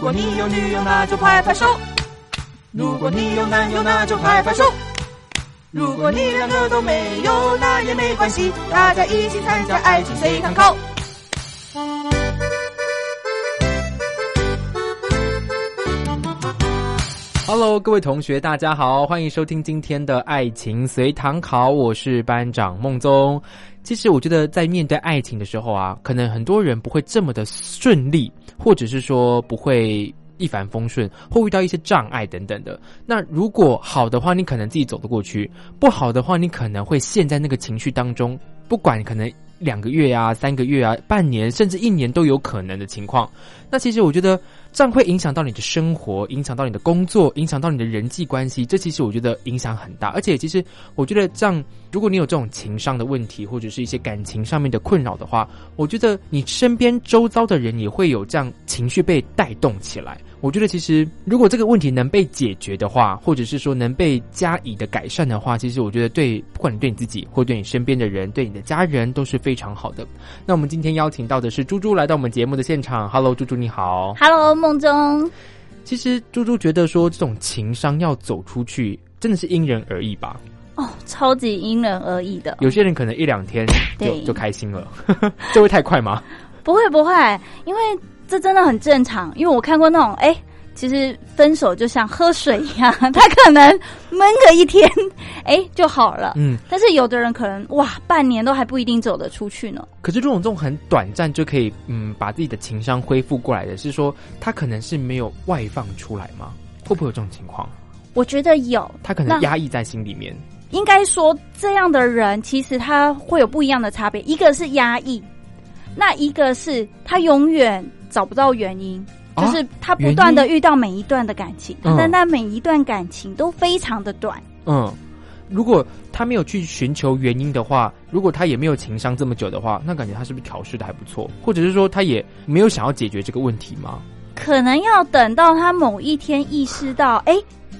如果你有女友，那就拍拍手；如果你有男友，那就拍拍手；如果你两个都没有，那也没关系，大家一起参加爱情随堂考。Hello，各位同学，大家好，欢迎收听今天的爱情随堂考，我是班长孟宗。其实我觉得，在面对爱情的时候啊，可能很多人不会这么的顺利，或者是说不会一帆风顺，会遇到一些障碍等等的。那如果好的话，你可能自己走得过去；不好的话，你可能会陷在那个情绪当中，不管可能两个月啊、三个月啊、半年，甚至一年都有可能的情况。那其实我觉得。这样会影响到你的生活，影响到你的工作，影响到你的人际关系。这其实我觉得影响很大，而且其实我觉得这样，如果你有这种情商的问题，或者是一些感情上面的困扰的话，我觉得你身边周遭的人也会有这样情绪被带动起来。我觉得其实如果这个问题能被解决的话，或者是说能被加以的改善的话，其实我觉得对不管你对你自己，或对你身边的人，对你的家人都是非常好的。那我们今天邀请到的是猪猪来到我们节目的现场。Hello，猪猪你好。Hello。梦中，其实猪猪觉得说这种情商要走出去，真的是因人而异吧？哦，超级因人而异的。有些人可能一两天就就开心了，这会太快吗？不会不会，因为这真的很正常。因为我看过那种哎。其实分手就像喝水一样，他可能闷个一天，哎就好了。嗯，但是有的人可能哇，半年都还不一定走得出去呢。可是这种这种很短暂就可以嗯把自己的情商恢复过来的，是说他可能是没有外放出来吗？会不会有这种情况？我觉得有，他可能压抑在心里面。应该说这样的人其实他会有不一样的差别，一个是压抑，那一个是他永远找不到原因。就是他不断的遇到每一段的感情，但那每一段感情都非常的短。嗯，如果他没有去寻求原因的话，如果他也没有情商这么久的话，那感觉他是不是调试的还不错？或者是说他也没有想要解决这个问题吗？可能要等到他某一天意识到，哎，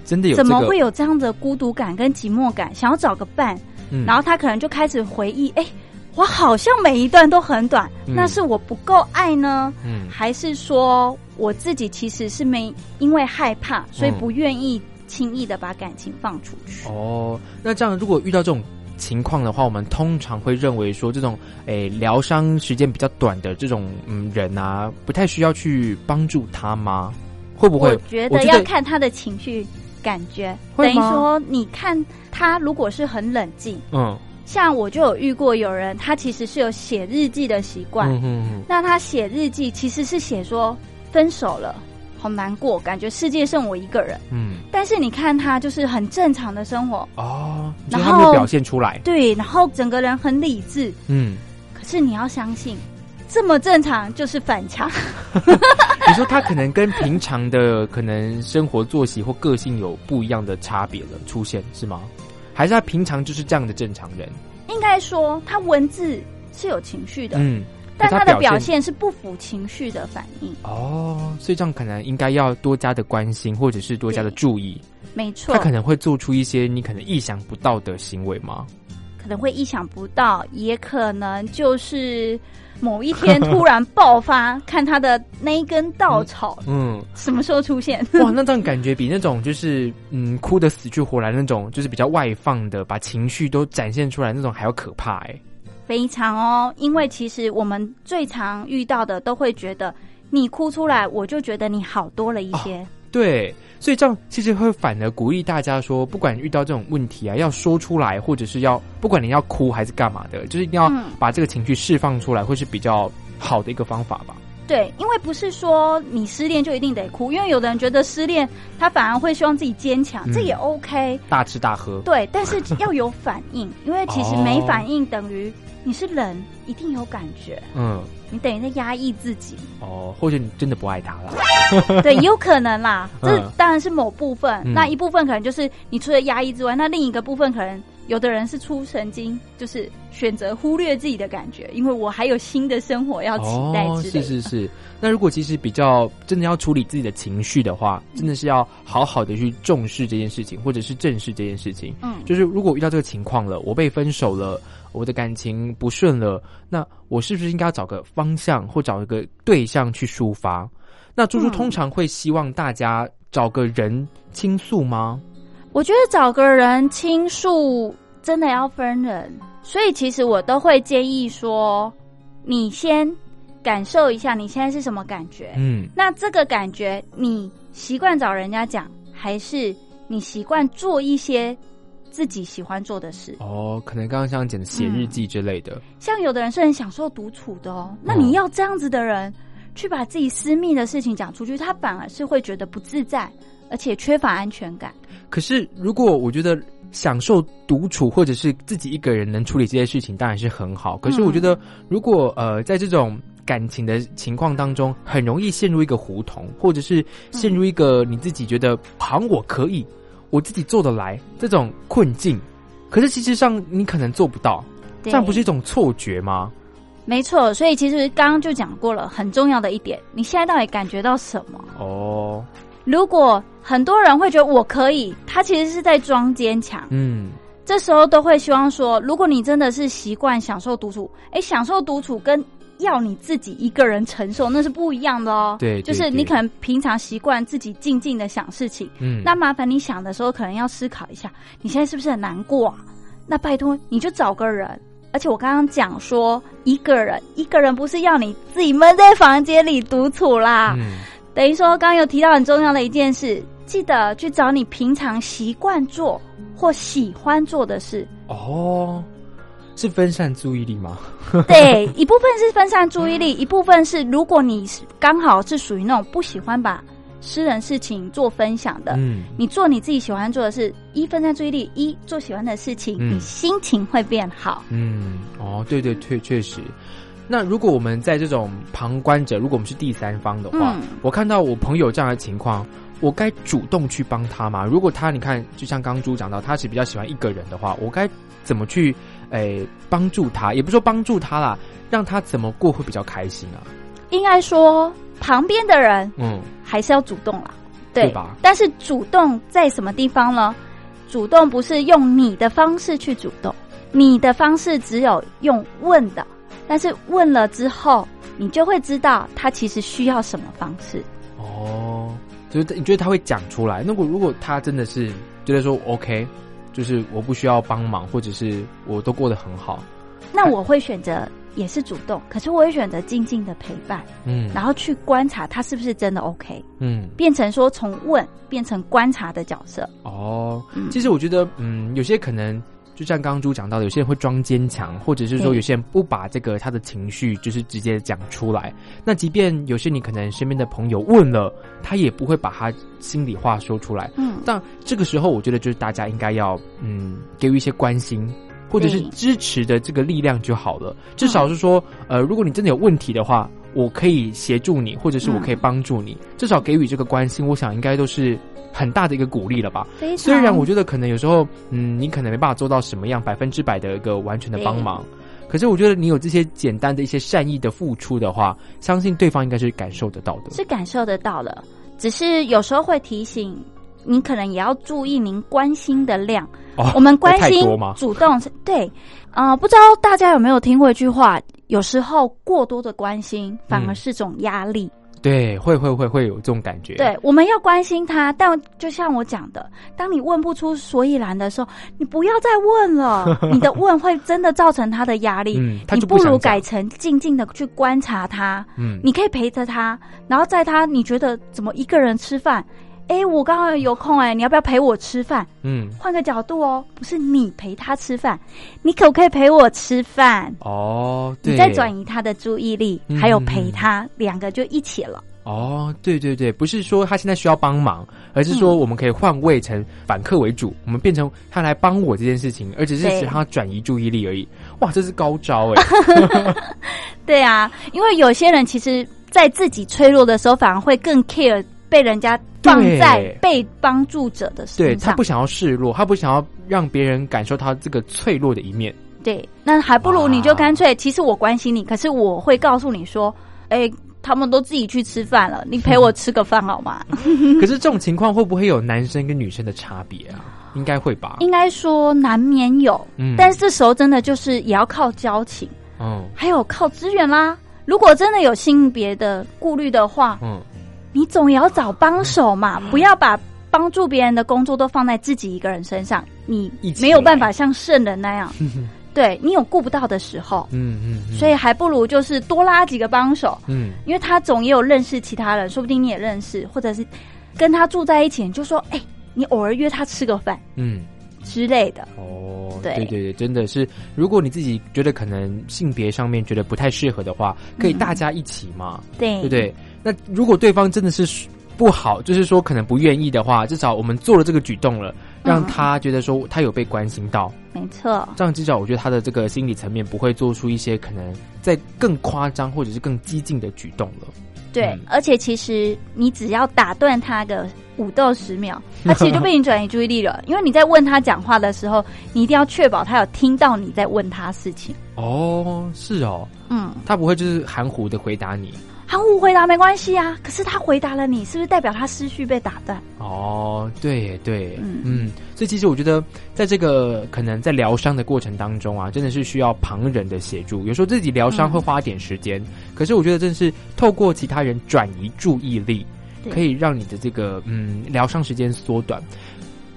真的有怎么会有这样的孤独感跟寂寞感，想要找个伴，然后他可能就开始回忆，哎。我好像每一段都很短，那是我不够爱呢，嗯还是说我自己其实是没因为害怕，所以不愿意轻易的把感情放出去？哦，那这样如果遇到这种情况的话，我们通常会认为说，这种诶疗伤时间比较短的这种嗯人啊，不太需要去帮助他吗？会不会？我觉得要看他的情绪感觉，等于说你看他如果是很冷静，嗯。像我就有遇过有人，他其实是有写日记的习惯。那他写日记其实是写说分手了，好难过，感觉世界剩我一个人。嗯，但是你看他就是很正常的生活哦，然后表现出来。对，然后整个人很理智。嗯，可是你要相信，这么正常就是反常。你说他可能跟平常的可能生活作息或个性有不一样的差别了，出现是吗？还是他平常就是这样的正常人？应该说，他文字是有情绪的，嗯，但他的表现是不符情绪的反应。哦，所以这样可能应该要多加的关心，或者是多加的注意。没错，他可能会做出一些你可能意想不到的行为吗？可能会意想不到，也可能就是。某一天突然爆发，看他的那一根稻草，嗯，什么时候出现？哇，那这样感觉比那种就是嗯哭的死去活来那种，就是比较外放的，把情绪都展现出来那种还要可怕哎。非常哦，因为其实我们最常遇到的都会觉得你哭出来，我就觉得你好多了一些。对。所以这样其实会反而鼓励大家说，不管遇到这种问题啊，要说出来，或者是要不管你要哭还是干嘛的，就是一定要把这个情绪释放出来，会是比较好的一个方法吧。对，因为不是说你失恋就一定得哭，因为有的人觉得失恋他反而会希望自己坚强，这也 OK。大吃大喝。对，但是要有反应，因为其实没反应等于你是人，一定有感觉。嗯，你等于在压抑自己。哦，或者你真的不爱他了？对，有可能啦。这当然是某部分，那一部分可能就是你除了压抑之外，那另一个部分可能有的人是出神经，就是选择忽略自己的感觉，因为我还有新的生活要期待。是是是。那如果其实比较真的要处理自己的情绪的话，真的是要好好的去重视这件事情，或者是正视这件事情。嗯，就是如果遇到这个情况了，我被分手了。我的感情不顺了，那我是不是应该找个方向或找一个对象去抒发？那猪猪通常会希望大家找个人倾诉吗？我觉得找个人倾诉真的要分人，所以其实我都会建议说，你先感受一下你现在是什么感觉。嗯，那这个感觉你习惯找人家讲，还是你习惯做一些？自己喜欢做的事哦，可能刚刚像讲的写日记之类的。像有的人是很享受独处的哦，那你要这样子的人去把自己私密的事情讲出去，他反而是会觉得不自在，而且缺乏安全感。可是，如果我觉得享受独处或者是自己一个人能处理这些事情，当然是很好。可是，我觉得如果呃，在这种感情的情况当中，很容易陷入一个胡同，或者是陷入一个你自己觉得好像我可以。我自己做得来这种困境，可是其实上你可能做不到，这样不是一种错觉吗？没错，所以其实刚刚就讲过了，很重要的一点，你现在到底感觉到什么？哦，如果很多人会觉得我可以，他其实是在装坚强。嗯，这时候都会希望说，如果你真的是习惯享受独处，哎，享受独处跟。要你自己一个人承受，那是不一样的哦。对，就是你可能平常习惯自己静静的想事情，嗯，那麻烦你想的时候，可能要思考一下，你现在是不是很难过？啊？那拜托你就找个人，而且我刚刚讲说一个人，一个人不是要你自己闷在房间里独处啦。嗯，等于说刚刚有提到很重要的一件事，记得去找你平常习惯做或喜欢做的事。哦。是分散注意力吗？对，一部分是分散注意力，一部分是如果你刚好是属于那种不喜欢把私人事情做分享的，嗯，你做你自己喜欢做的事，一分散注意力，一做喜欢的事情，你心情会变好。嗯，哦，对对，确确实。那如果我们在这种旁观者，如果我们是第三方的话，我看到我朋友这样的情况，我该主动去帮他吗？如果他你看，就像刚猪讲到，他是比较喜欢一个人的话，我该怎么去？诶，帮助他也不说帮助他啦，让他怎么过会比较开心啊？应该说旁边的人，嗯，还是要主动啦，对吧？但是主动在什么地方呢？主动不是用你的方式去主动，你的方式只有用问的，但是问了之后，你就会知道他其实需要什么方式。哦，就是你觉得他会讲出来？如果如果他真的是觉得说 OK。就是我不需要帮忙，或者是我都过得很好，那我会选择也是主动，可是我会选择静静的陪伴，嗯，然后去观察他是不是真的 OK，嗯，变成说从问变成观察的角色。哦，其实我觉得，嗯，有些可能。就像刚刚猪讲到的，有些人会装坚强，或者是说有些人不把这个他的情绪就是直接讲出来。那即便有些你可能身边的朋友问了，他也不会把他心里话说出来。嗯，但这个时候我觉得就是大家应该要嗯给予一些关心，或者是支持的这个力量就好了。至少是说，呃，如果你真的有问题的话，我可以协助你，或者是我可以帮助你。至少给予这个关心，我想应该都是。很大的一个鼓励了吧？虽然我觉得可能有时候，嗯，你可能没办法做到什么样百分之百的一个完全的帮忙，可是我觉得你有这些简单的一些善意的付出的话，相信对方应该是感受得到的。是感受得到的，只是有时候会提醒你，可能也要注意您关心的量。我们关心主动对，呃，不知道大家有没有听过一句话？有时候过多的关心反而是种压力。对，会会会会有这种感觉。对，我们要关心他，但就像我讲的，当你问不出所以然的时候，你不要再问了。你的问会真的造成他的压力。嗯，你不如改成静静的去观察他。嗯，你可以陪着他，然后在他你觉得怎么一个人吃饭？哎，我刚刚有空哎，你要不要陪我吃饭？嗯，换个角度哦，不是你陪他吃饭，你可不可以陪我吃饭？哦，你再转移他的注意力，还有陪他，两个就一起了。哦，对对对，不是说他现在需要帮忙，而是说我们可以换位成反客为主，我们变成他来帮我这件事情，而只是使他转移注意力而已。哇，这是高招哎！对啊，因为有些人其实，在自己脆弱的时候，反而会更 care 被人家放在被帮助者的身上。对他不想要示弱，他不想要让别人感受他这个脆弱的一面。对，那还不如你就干脆，其实我关心你，可是我会告诉你说，哎，他们都自己去吃饭了，你陪我吃个饭好吗？可是这种情况会不会有男生跟女生的差别啊？应该会吧？应该说难免有，嗯，但是这时候真的就是也要靠交情，嗯，还有靠资源啦。如果真的有性别的顾虑的话，嗯，你总也要找帮手嘛，不要把帮助别人的工作都放在自己一个人身上，你没有办法像圣人那样。对你有顾不到的时候，嗯嗯，所以还不如就是多拉几个帮手，嗯，因为他总也有认识其他人，说不定你也认识，或者是跟他住在一起，就说，哎，你偶尔约他吃个饭，嗯。之类的。哦，对。对对，真的是，如果你自己觉得可能性别上面觉得不太适合的话，可以大家一起嘛，对。对不对？那如果对方真的是不好，就是说可能不愿意的话，至少我们做了这个举动了。让他觉得说他有被关心到，没错。这样至少我觉得他的这个心理层面不会做出一些可能在更夸张或者是更激进的举动了。对，而且其实你只要打断他个五到十秒，他其实就被你转移注意力了。因为你在问他讲话的时候，你一定要确保他有听到你在问他事情。哦，是哦，嗯，他不会就是含糊的回答你。含糊回答没关系啊，可是他回答了你，是不是代表他思绪被打断？哦，对对，嗯嗯，所以其实我觉得，在这个可能在疗伤的过程当中啊，真的是需要旁人的协助。有时候自己疗伤会花点时间，可是我觉得真的是透过其他人转移注意力，可以让你的这个嗯疗伤时间缩短。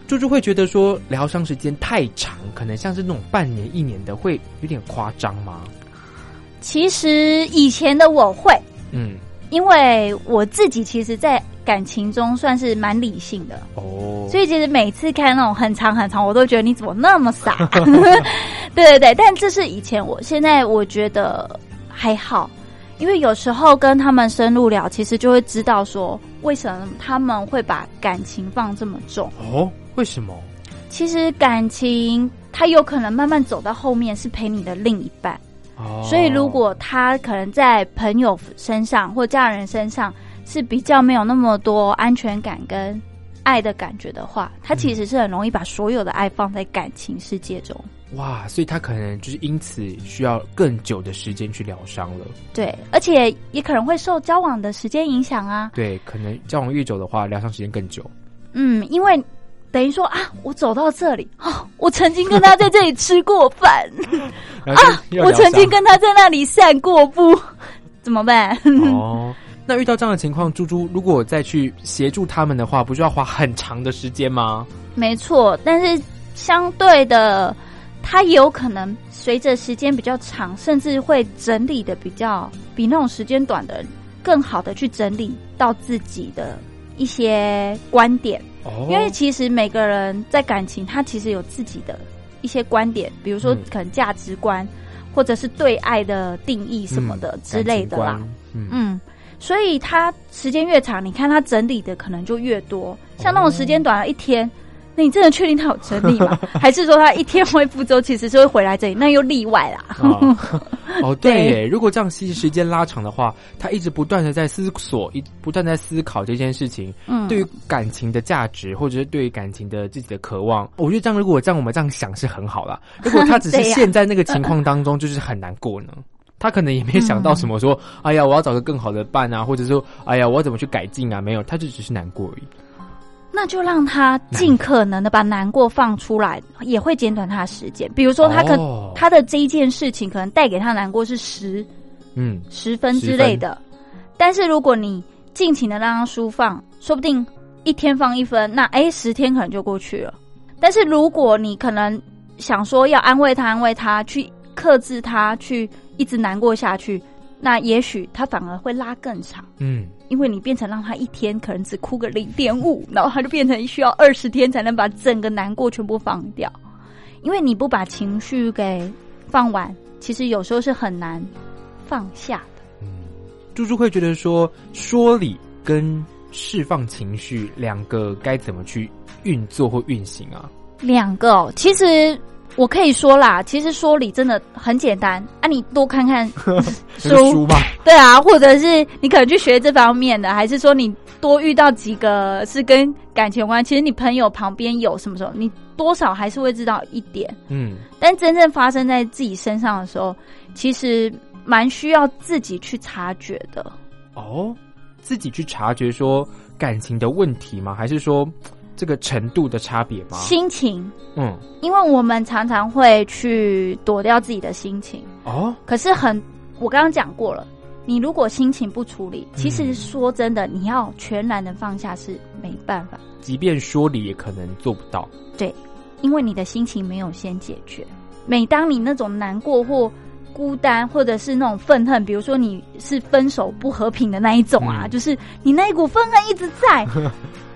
猪猪会觉得说疗伤时间太长，可能像是那种半年一年的，会有点夸张吗？其实以前的我会。嗯，因为我自己其实，在感情中算是蛮理性的哦，所以其实每次看那种很长很长，我都觉得你怎么那么傻？对对对，但这是以前，我现在我觉得还好，因为有时候跟他们深入聊，其实就会知道说为什么他们会把感情放这么重哦？为什么？其实感情它有可能慢慢走到后面，是陪你的另一半。所以，如果他可能在朋友身上或家人身上是比较没有那么多安全感跟爱的感觉的话，他其实是很容易把所有的爱放在感情世界中。哇，所以他可能就是因此需要更久的时间去疗伤了。对，而且也可能会受交往的时间影响啊。对，可能交往越久的话，疗伤时间更久。嗯，因为。等于说啊，我走到这里哦，我曾经跟他在这里吃过饭 啊，我曾经跟他在那里散过步，怎么办？哦，那遇到这样的情况，猪猪如果我再去协助他们的话，不就要花很长的时间吗？没错，但是相对的，他有可能随着时间比较长，甚至会整理的比较比那种时间短的更好的去整理到自己的一些观点。因为其实每个人在感情，他其实有自己的一些观点，比如说可能价值观，或者是对爱的定义什么的之类的啦。嗯，所以他时间越长，你看他整理的可能就越多。像那种时间短了一天。那你真的确定他有整理吗？还是说他一天恢复周，其实是会回来这里？那又例外啦。哦，对耶，如果这样其实时间拉长的话，他一直不断的在思索，一不断在思考这件事情，嗯，对于感情的价值，或者是对于感情的自己的渴望，我觉得这样，如果这样我们这样想是很好啦。如果他只是陷在那个情况当中，就是很难过呢。他可能也没想到什么，说哎呀，我要找个更好的伴啊，或者说哎呀，我要怎么去改进啊？没有，他就只是难过而已。那就让他尽可能的把难过放出来，也会减短他的时间。比如说，他可他的这一件事情可能带给他难过是十，嗯，十分之类的。但是如果你尽情的让他舒放，说不定一天放一分，那哎，十天可能就过去了。但是如果你可能想说要安慰他，安慰他，去克制他，去一直难过下去。那也许他反而会拉更长，嗯，因为你变成让他一天可能只哭个零点五，然后他就变成需要二十天才能把整个难过全部放掉，因为你不把情绪给放完，其实有时候是很难放下的。嗯，猪猪会觉得说说理跟释放情绪两个该怎么去运作或运行啊？两个哦其实我可以说啦，其实说理真的很简单啊，你多看看 书吧。对啊，或者是你可能去学这方面的，还是说你多遇到几个是跟感情有关。其实你朋友旁边有什么时候，你多少还是会知道一点。嗯，但真正发生在自己身上的时候，其实蛮需要自己去察觉的。哦，自己去察觉说感情的问题吗？还是说？这个程度的差别吗？心情，嗯，因为我们常常会去躲掉自己的心情哦。可是很，我刚刚讲过了，你如果心情不处理，其实说真的，你要全然的放下是没办法。即便说理，也可能做不到。对，因为你的心情没有先解决。每当你那种难过或孤单，或者是那种愤恨，比如说你是分手不和平的那一种啊，就是你那一股愤恨一直在。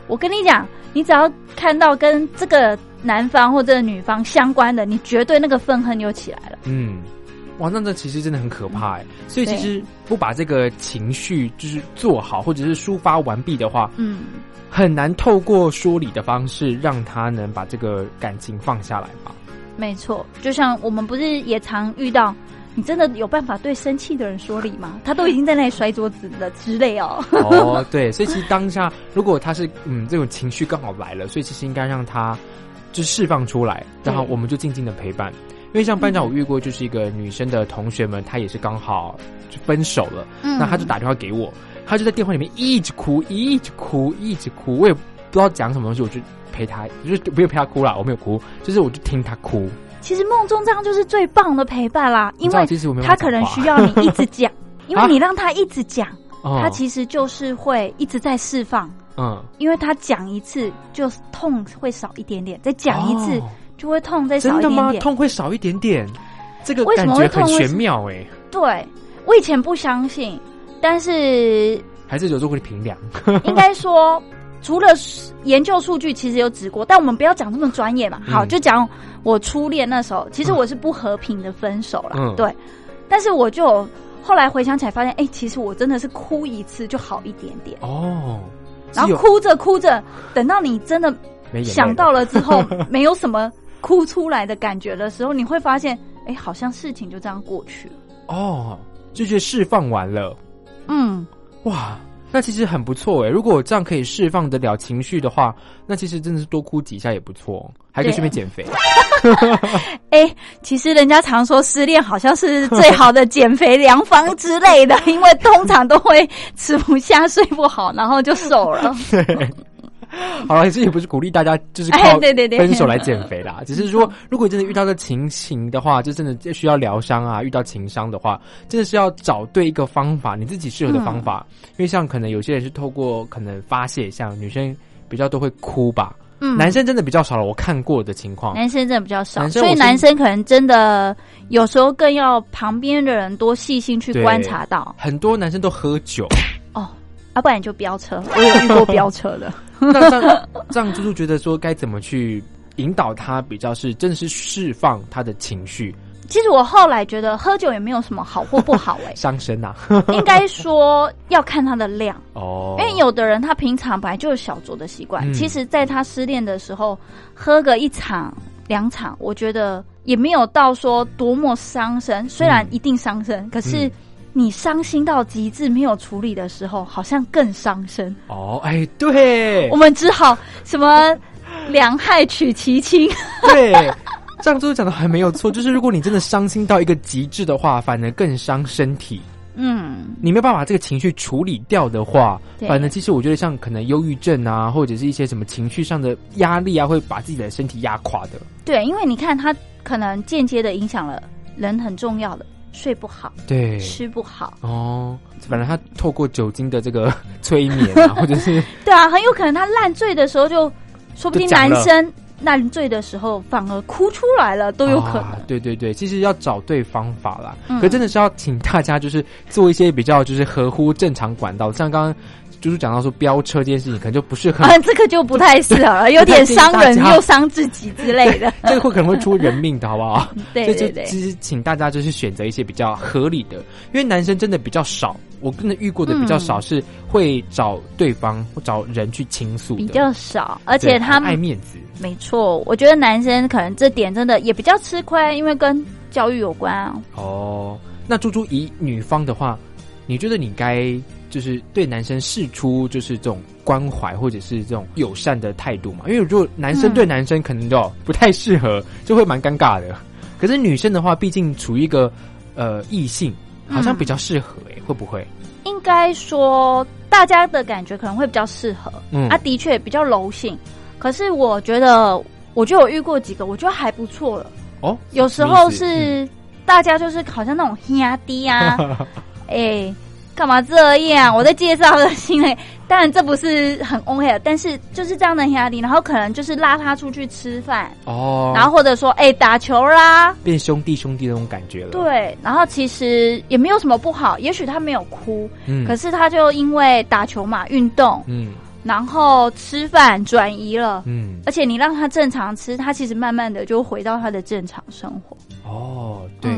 我跟你讲，你只要看到跟这个男方或者女方相关的，你绝对那个愤恨又起来了。嗯，哇，那这其实真的很可怕哎。所以其实不把这个情绪就是做好，或者是抒发完毕的话，嗯，很难透过说理的方式让他能把这个感情放下来吧。没错，就像我们不是也常遇到。你真的有办法对生气的人说理吗？他都已经在那里摔桌子了之类哦。哦，对，所以其实当下如果他是嗯这种情绪刚好来了，所以其实应该让他就释放出来，然后我们就静静的陪伴。因为像班长我遇过就是一个女生的同学们，她也是刚好就分手了，那她就打电话给我，她就在电话里面一直哭，一直哭，一直哭，我也不知道讲什么东西，我就陪她，就是不有陪她哭了，我没有哭，就是我就听她哭。其实梦中这样就是最棒的陪伴啦，因为他可能需要你一直讲，因为你让他一直讲，他其实就是会一直在释放。嗯，因为他讲一次就痛会少一点点，再讲一次就会痛再少一点点，痛会少一点点，这个感觉很玄妙哎。对，我以前不相信，但是还是有做过评量，应该说。除了研究数据，其实有指过，但我们不要讲这么专业嘛。好，就讲我初恋那时候，其实我是不和平的分手了。对，但是我就后来回想起来，发现哎，其实我真的是哭一次就好一点点哦。然后哭着哭着，等到你真的想到了之后，没有什么哭出来的感觉的时候，你会发现，哎，好像事情就这样过去了。哦，就觉得释放完了。嗯，哇。那其实很不错哎，如果这样可以释放得了情绪的话，那其实真的是多哭几下也不错，还可以顺便减肥。哎，其实人家常说失恋好像是最好的减肥良方之类的，因为通常都会吃不下、睡不好，然后就瘦了。好了，这也不是鼓励大家就是靠分手来减肥啦，只是说，如果真的遇到的情形的话，就真的需要疗伤啊。遇到情伤的话，真的是要找对一个方法，你自己适合的方法。因为像可能有些人是透过可能发泄，像女生比较都会哭吧，嗯，男生真的比较少了。我看过的情况，男生真的比较少，所以男生可能真的有时候更要旁边的人多细心去观察到。很多男生都喝酒哦，要不然就飙车。我有遇过飙车的。那这样，这样猪猪觉得说该怎么去引导他，比较是真的是释放他的情绪。其实我后来觉得喝酒也没有什么好或不好，哎，伤身呐。应该说要看他的量 哦，因为有的人他平常本来就有小酌的习惯，其实在他失恋的时候喝个一场两场，我觉得也没有到说多么伤身。虽然一定伤身，可是。你伤心到极致没有处理的时候，好像更伤身哦。哎，对，我们只好什么两害取其轻。对，这样就是讲的还没有错。就是如果你真的伤心到一个极致的话，反而更伤身体。嗯，你没有办法这个情绪处理掉的话，反正其实我觉得像可能忧郁症啊，或者是一些什么情绪上的压力啊，会把自己的身体压垮的。对，因为你看，它可能间接的影响了人很重要的。睡不好，对，吃不好哦。反正他透过酒精的这个 催眠啊，或者是 对啊，很有可能他烂醉的时候，就说不定男生烂醉的时候反而哭出来了，都有可能。对对对，其实要找对方法啦。可真的是要请大家就是做一些比较就是合乎正常管道，像刚刚就是讲到说飙车这件事情，可能就不适合啊，这个就不太适合了，有点伤人又伤自己之类的，这个会可能会出人命的，好不好？对对对，其实请大家就是选择一些比较合理的，因为男生真的比较少，我真的遇过的比较少是会找对方或找人去倾诉，比较少，而且他们爱面子，没错，我觉得男生可能这点真的也比较吃亏，因为跟教育有关哦。那猪猪以女方的话，你觉得你该？就是对男生示出就是这种关怀或者是这种友善的态度嘛，因为如果男生对男生可能就不太适合，就会蛮尴尬的。可是女生的话，毕竟处于一个呃异性，好像比较适合诶，会不会？应该说大家的感觉可能会比较适合。嗯，啊，的确比较柔性。可是我觉得，我就有遇过几个，我觉得还不错了。哦，有时候是大家就是好像那种压低啊，哎。干嘛这样？我在介绍的新的，当然这不是很 OK，但是就是这样的压力，然后可能就是拉他出去吃饭哦，然后或者说哎打球啦，变兄弟兄弟那种感觉了。对，然后其实也没有什么不好，也许他没有哭，嗯，可是他就因为打球嘛，运动，嗯。然后吃饭转移了，嗯，而且你让他正常吃，他其实慢慢的就回到他的正常生活。哦，对，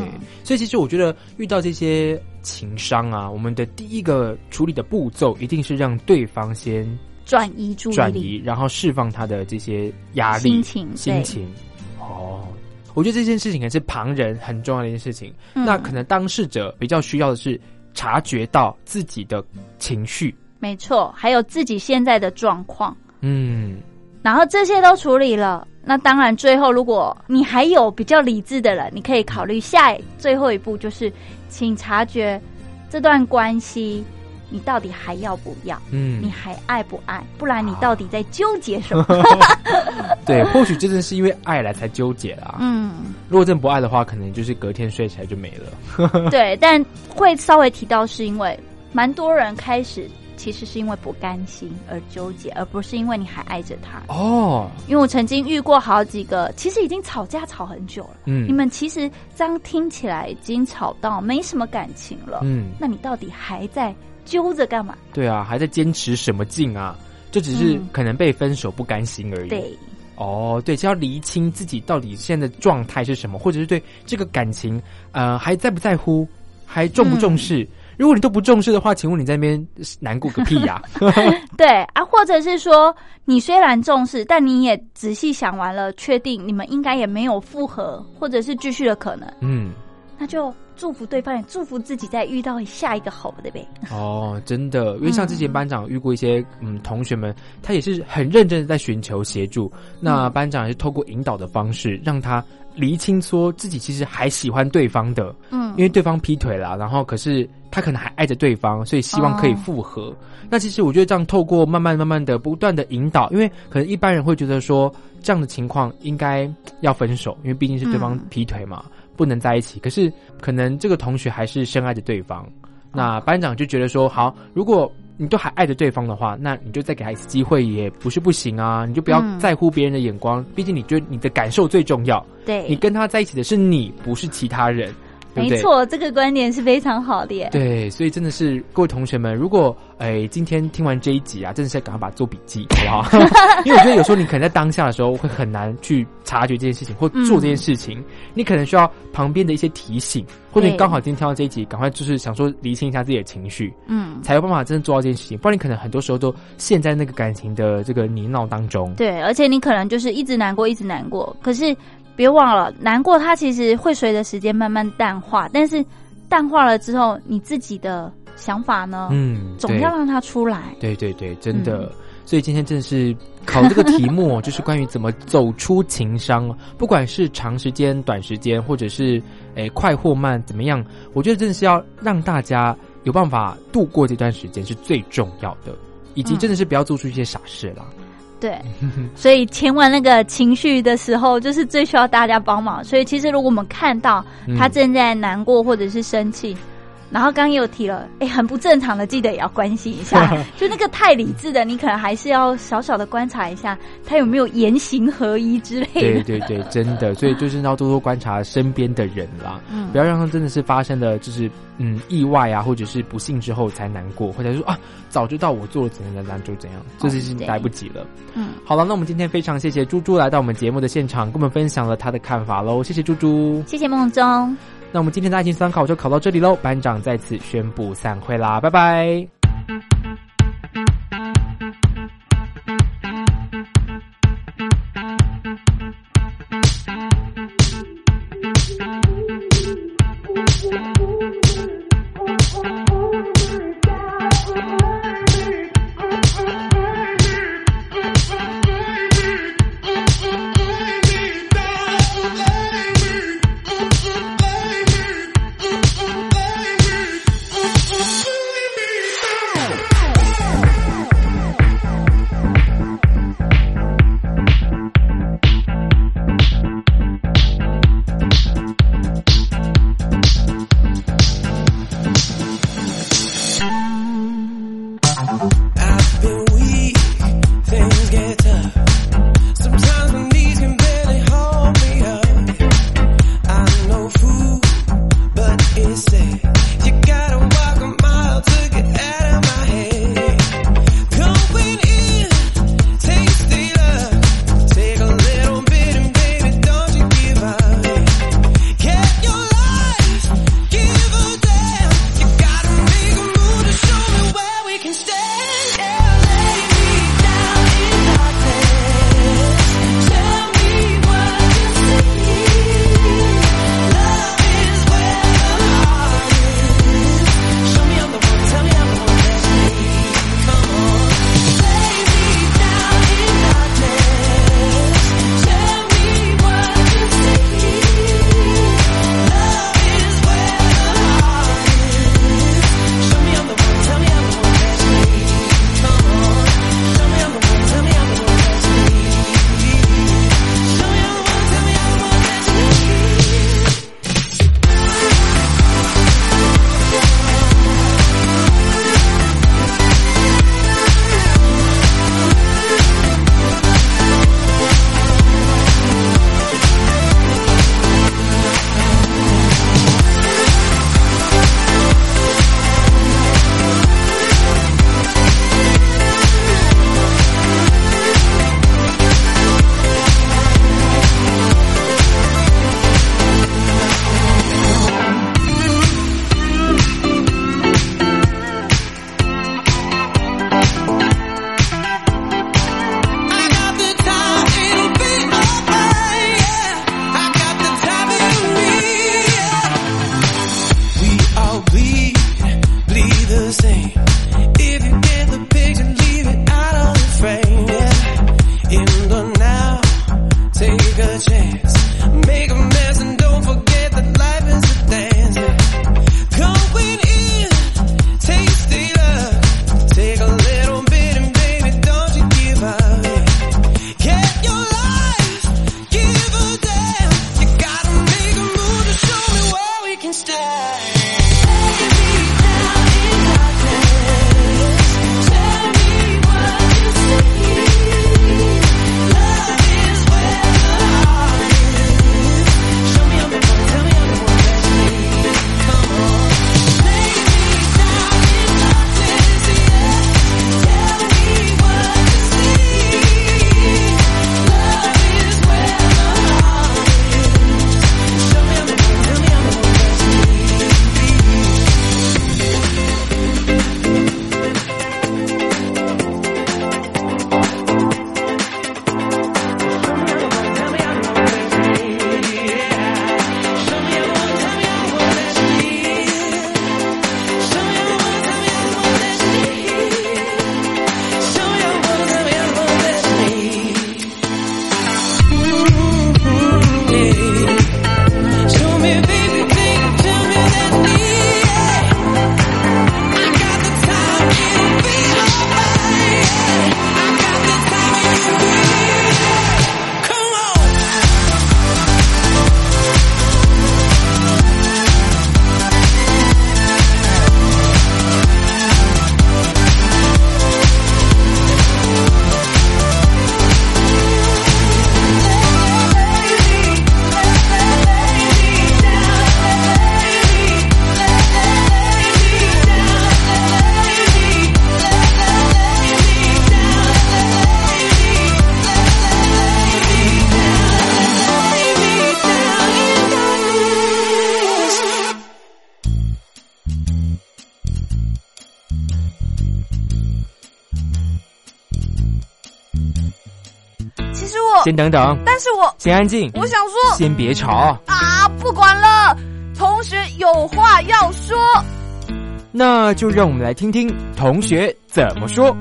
所以其实我觉得遇到这些情商啊，我们的第一个处理的步骤一定是让对方先转移注意力，转移，然后释放他的这些压力、心情、心情。哦，我觉得这件事情也是旁人很重要的一件事情。那可能当事者比较需要的是察觉到自己的情绪。没错，还有自己现在的状况，嗯，然后这些都处理了，那当然最后如果你还有比较理智的人，你可以考虑下最后一步，就是请察觉这段关系你到底还要不要，嗯，你还爱不爱？不然你到底在纠结什么？对，或许真的是因为爱来才纠结啦。嗯，如果真不爱的话，可能就是隔天睡起来就没了。对，但会稍微提到是因为蛮多人开始。其实是因为不甘心而纠结，而不是因为你还爱着他哦。因为我曾经遇过好几个，其实已经吵架吵很久了。嗯，你们其实这样听起来已经吵到没什么感情了。嗯，那你到底还在揪着干嘛？对啊，还在坚持什么劲啊？就只是可能被分手不甘心而已。对，哦，对，就要厘清自己到底现在的状态是什么，或者是对这个感情呃还在不在乎，还重不重视。如果你都不重视的话，请问你在那边难过个屁呀？对啊，或者是说你虽然重视，但你也仔细想完了，确定你们应该也没有复合或者是继续的可能。嗯，那就祝福对方，也祝福自己，再遇到下一个好的呗。哦，真的，因为像之前班长遇过一些嗯同学们，他也是很认真的在寻求协助，那班长也是透过引导的方式让他。厘清说自己其实还喜欢对方的，嗯，因为对方劈腿了，然后可是他可能还爱着对方，所以希望可以复合。那其实我觉得这样透过慢慢慢慢的不断的引导，因为可能一般人会觉得说这样的情况应该要分手，因为毕竟是对方劈腿嘛，不能在一起。可是可能这个同学还是深爱着对方，那班长就觉得说好，如果。你都还爱着对方的话，那你就再给他一次机会也不是不行啊！你就不要在乎别人的眼光，毕竟你觉得你的感受最重要。对，你跟他在一起的是你，不是其他人。没错，这个观点是非常好的耶。对，所以真的是各位同学们，如果哎今天听完这一集啊，真的是赶快把它做笔记，好不好？因为我觉得有时候你可能在当下的时候会很难去察觉这件事情或做这件事情，你可能需要旁边的一些提醒，或者你刚好今天听到这一集，赶快就是想说理清一下自己的情绪，嗯，才有办法真的做到这件事情。不然你可能很多时候都陷在那个感情的这个泥淖当中。对，而且你可能就是一直难过，一直难过，可是。别忘了，难过它其实会随着时间慢慢淡化，但是淡化了之后，你自己的想法呢？嗯，总要让它出来。对对对，真的。所以今天真的是考这个题目，就是关于怎么走出情商，不管是长时间、短时间，或者是诶快或慢，怎么样？我觉得真的是要让大家有办法度过这段时间是最重要的，以及真的是不要做出一些傻事了。对，所以前完那个情绪的时候，就是最需要大家帮忙。所以其实如果我们看到他正在难过或者是生气，然后刚刚又提了，哎，很不正常的，记得也要关心一下。就那个太理智的，你可能还是要小小的观察一下，他有没有言行合一之类的。对对对，真的，所以就是要多多观察身边的人啦，不要让他真的是发生了就是嗯意外啊，或者是不幸之后才难过，或者说啊早知道我做了怎样怎样就怎样，这是来不及了。嗯，好了，那我们今天非常谢谢猪猪来到我们节目的现场，跟我们分享了他的看法喽。谢谢猪猪，谢谢梦中。那我们今天的爱情参考就考到这里喽，班长在此宣布散会啦，拜拜。先等等，但是我先安静。我想说，先别吵啊！不管了，同学有话要说，那就让我们来听听同学怎么说。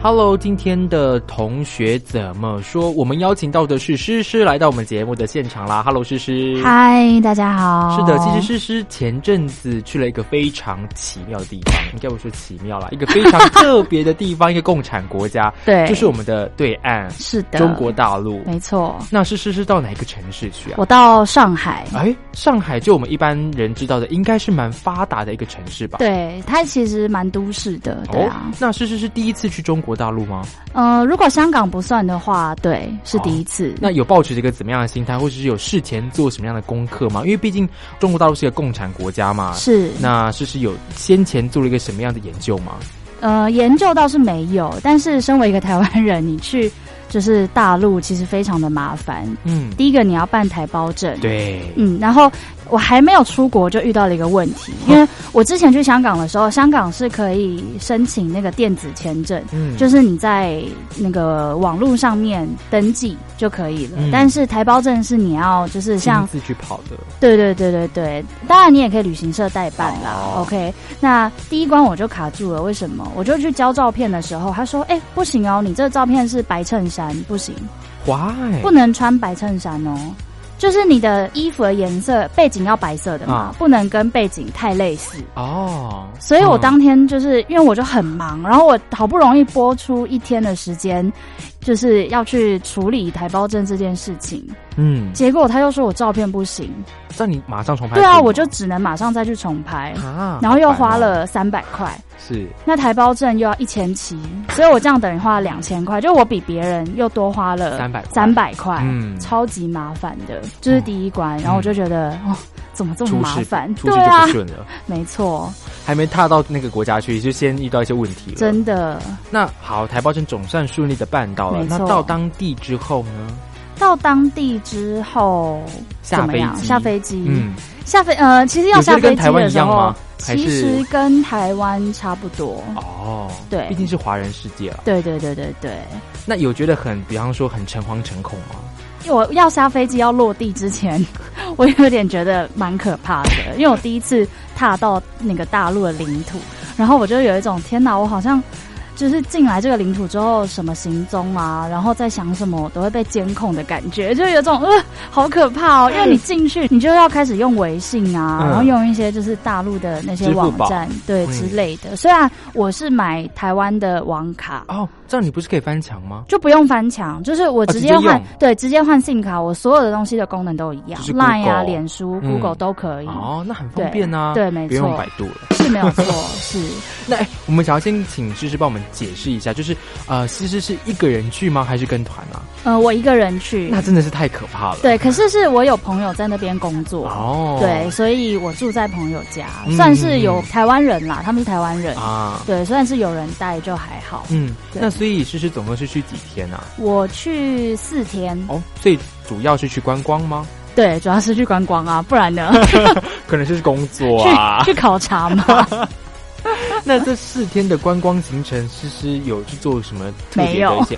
Hello，今天的同学怎么说？我们邀请到的是诗诗来到我们节目的现场啦。Hello，诗诗。嗨，大家好。是的，其实诗诗前阵子去了一个非常奇妙的地方，应该不说奇妙啦，一个非常特别的地方，一个共产国家，对，就是我们的对岸，是的，中国大陆，没错。那诗诗是到哪一个城市去啊？我到上海。哎，上海就我们一般人知道的，应该是蛮发达的一个城市吧？对，它其实蛮都市的，对啊。那诗诗是第一次去中国。大陆吗？呃，如果香港不算的话，对，是第一次。那有抱持一个怎么样的心态，或者是有事前做什么样的功课吗？因为毕竟中国大陆是一个共产国家嘛。是。那是是有先前做了一个什么样的研究吗？呃，研究倒是没有，但是身为一个台湾人，你去就是大陆，其实非常的麻烦。嗯。第一个你要办台胞证。对。嗯，然后。我还没有出国就遇到了一个问题，因为我之前去香港的时候，香港是可以申请那个电子签证，嗯，就是你在那个网络上面登记就可以了。但是台胞证是你要就是像自去跑的，对对对对对，当然你也可以旅行社代办啦。OK，那第一关我就卡住了，为什么？我就去交照片的时候，他说：“哎，不行哦，你这个照片是白衬衫，不行，Why？不能穿白衬衫哦。”就是你的衣服的颜色背景要白色的嘛，不能跟背景太类似。哦。所以我当天就是因为我就很忙，然后我好不容易播出一天的时间，就是要去处理台胞证这件事情。嗯，结果他又说我照片不行，那你马上重拍？对啊，我就只能马上再去重拍，然后又花了三百块。是，那台胞证又要一千七，所以我这样等于花了两千块，就我比别人又多花了三百三百块，嗯，超级麻烦的，这是第一关。然后我就觉得，哦，怎么这么麻烦？对啊，没错，还没踏到那个国家去，就先遇到一些问题了。真的。那好，台胞证总算顺利的办到了。那到当地之后呢？到当地之后下飞机，下飞机，嗯，下飞呃，其实要下飞机的时候。其实跟台湾差不多哦，对，毕竟是华人世界了。对对对对对。那有觉得很，比方说很诚惶诚恐吗？我要下飞机要落地之前，我有点觉得蛮可怕的，因为我第一次踏到那个大陆的领土，然后我就有一种天哪，我好像。就是进来这个领土之后，什么行踪啊，然后在想什么，都会被监控的感觉，就有种呃，好可怕哦！因为你进去，你就要开始用微信啊，然后用一些就是大陆的那些网站，对之类的。虽然我是买台湾的网卡哦。这样你不是可以翻墙吗？就不用翻墙，就是我直接换，对，直接换 SIM 卡，我所有的东西的功能都一样，Line 啊、脸书、Google 都可以。哦，那很方便啊。对，没错，不用百度了，是没有错，是。那我们想要先请诗诗帮我们解释一下，就是呃，诗诗是一个人去吗？还是跟团啊？呃，我一个人去。那真的是太可怕了。对，可是是我有朋友在那边工作哦，对，所以我住在朋友家，算是有台湾人啦，他们是台湾人啊，对，虽然是有人带就还好。嗯，那所以诗诗总共。是去几天啊？我去四天哦，所以主要是去观光吗？对，主要是去观光啊，不然呢？可能就是工作啊，去考察嘛。那这四天的观光行程，其实有去做什么特别的一些？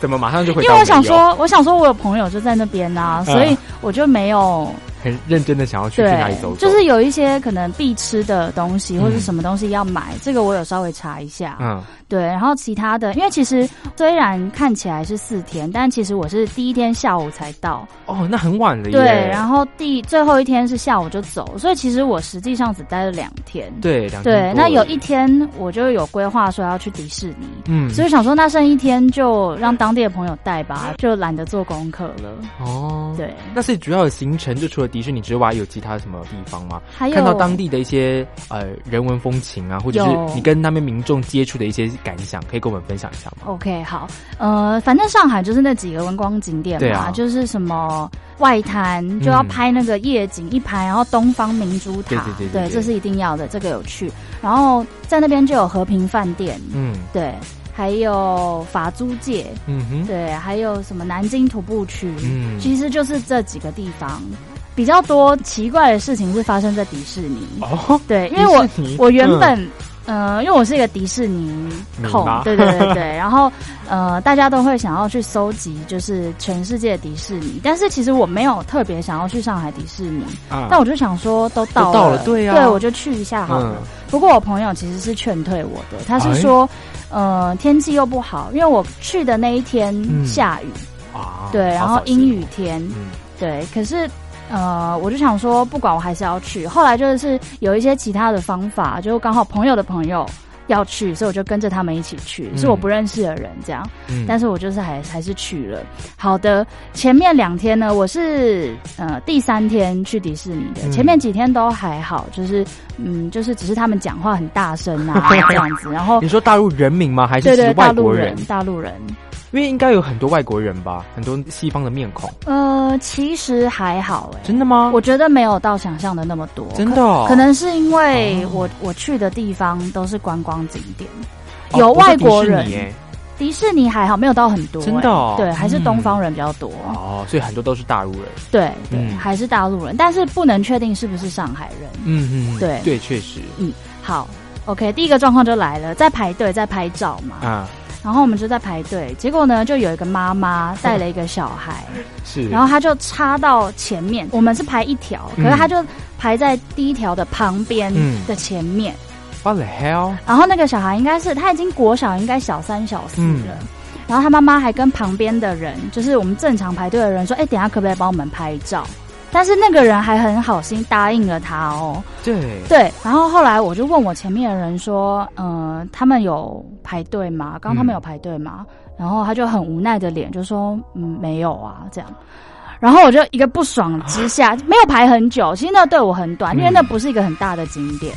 怎么马上就会？因为我想说，我想说，我有朋友就在那边啊，所以我就没有。很认真的想要去去哪里走走，就是有一些可能必吃的东西或者什么东西要买，这个我有稍微查一下。嗯，对，然后其他的，因为其实虽然看起来是四天，但其实我是第一天下午才到。哦，那很晚了。对，然后第最后一天是下午就走，所以其实我实际上只待了两天。对，两对，那有一天我就有规划说要去迪士尼，嗯，所以想说那剩一天就让当地的朋友带吧，就懒得做功课了。哦，对，那是主要的行程就除了。迪士尼之外，有其他什么地方吗？还有看到当地的一些呃人文风情啊，或者是你跟那边民众接触的一些感想，可以跟我们分享一下吗？OK，好，呃，反正上海就是那几个观光景点嘛，就是什么外滩就要拍那个夜景一拍，然后东方明珠塔，对对对，这是一定要的，这个有趣。然后在那边就有和平饭店，嗯，对，还有法租界，嗯哼，对，还有什么南京徒步区，嗯，其实就是这几个地方。比较多奇怪的事情是发生在迪士尼。哦，对，因为我我原本呃，因为我是一个迪士尼控，对对对对，然后呃，大家都会想要去搜集，就是全世界的迪士尼，但是其实我没有特别想要去上海迪士尼，但我就想说都到了，对呀，对我就去一下好了。不过我朋友其实是劝退我的，他是说，呃，天气又不好，因为我去的那一天下雨。啊，对，然后阴雨天，对，可是。呃，我就想说，不管我还是要去。后来就是有一些其他的方法，就刚好朋友的朋友要去，所以我就跟着他们一起去。是我不认识的人这样，但是我就是还还是去了。好的，前面两天呢，我是呃第三天去迪士尼的，前面几天都还好，就是嗯，就是只是他们讲话很大声啊 这样子。然后你说大陆人民吗？还是对对外国人？大陆人。因为应该有很多外国人吧，很多西方的面孔。呃，其实还好哎。真的吗？我觉得没有到想象的那么多。真的？可能是因为我我去的地方都是观光景点，有外国人。迪士尼还好，没有到很多。真的？对，还是东方人比较多。哦，所以很多都是大陆人。对对，还是大陆人，但是不能确定是不是上海人。嗯嗯。对对，确实。嗯，好，OK，第一个状况就来了，在排队，在拍照嘛。啊。然后我们就在排队，结果呢，就有一个妈妈带了一个小孩，是，然后他就插到前面，我们是排一条，可是他就排在第一条的旁边的前面。What the hell？然后那个小孩应该是他已经国小，应该小三小四了。然后他妈妈还跟旁边的人，就是我们正常排队的人说：“哎，等下可不可以帮我们拍照？”但是那个人还很好心答应了他哦。对对，然后后来我就问我前面的人说，呃，他们有排队吗？刚刚他们有排队吗？然后他就很无奈的脸就说，嗯，没有啊，这样。然后我就一个不爽之下，没有排很久，其实那队伍很短，因为那不是一个很大的景点。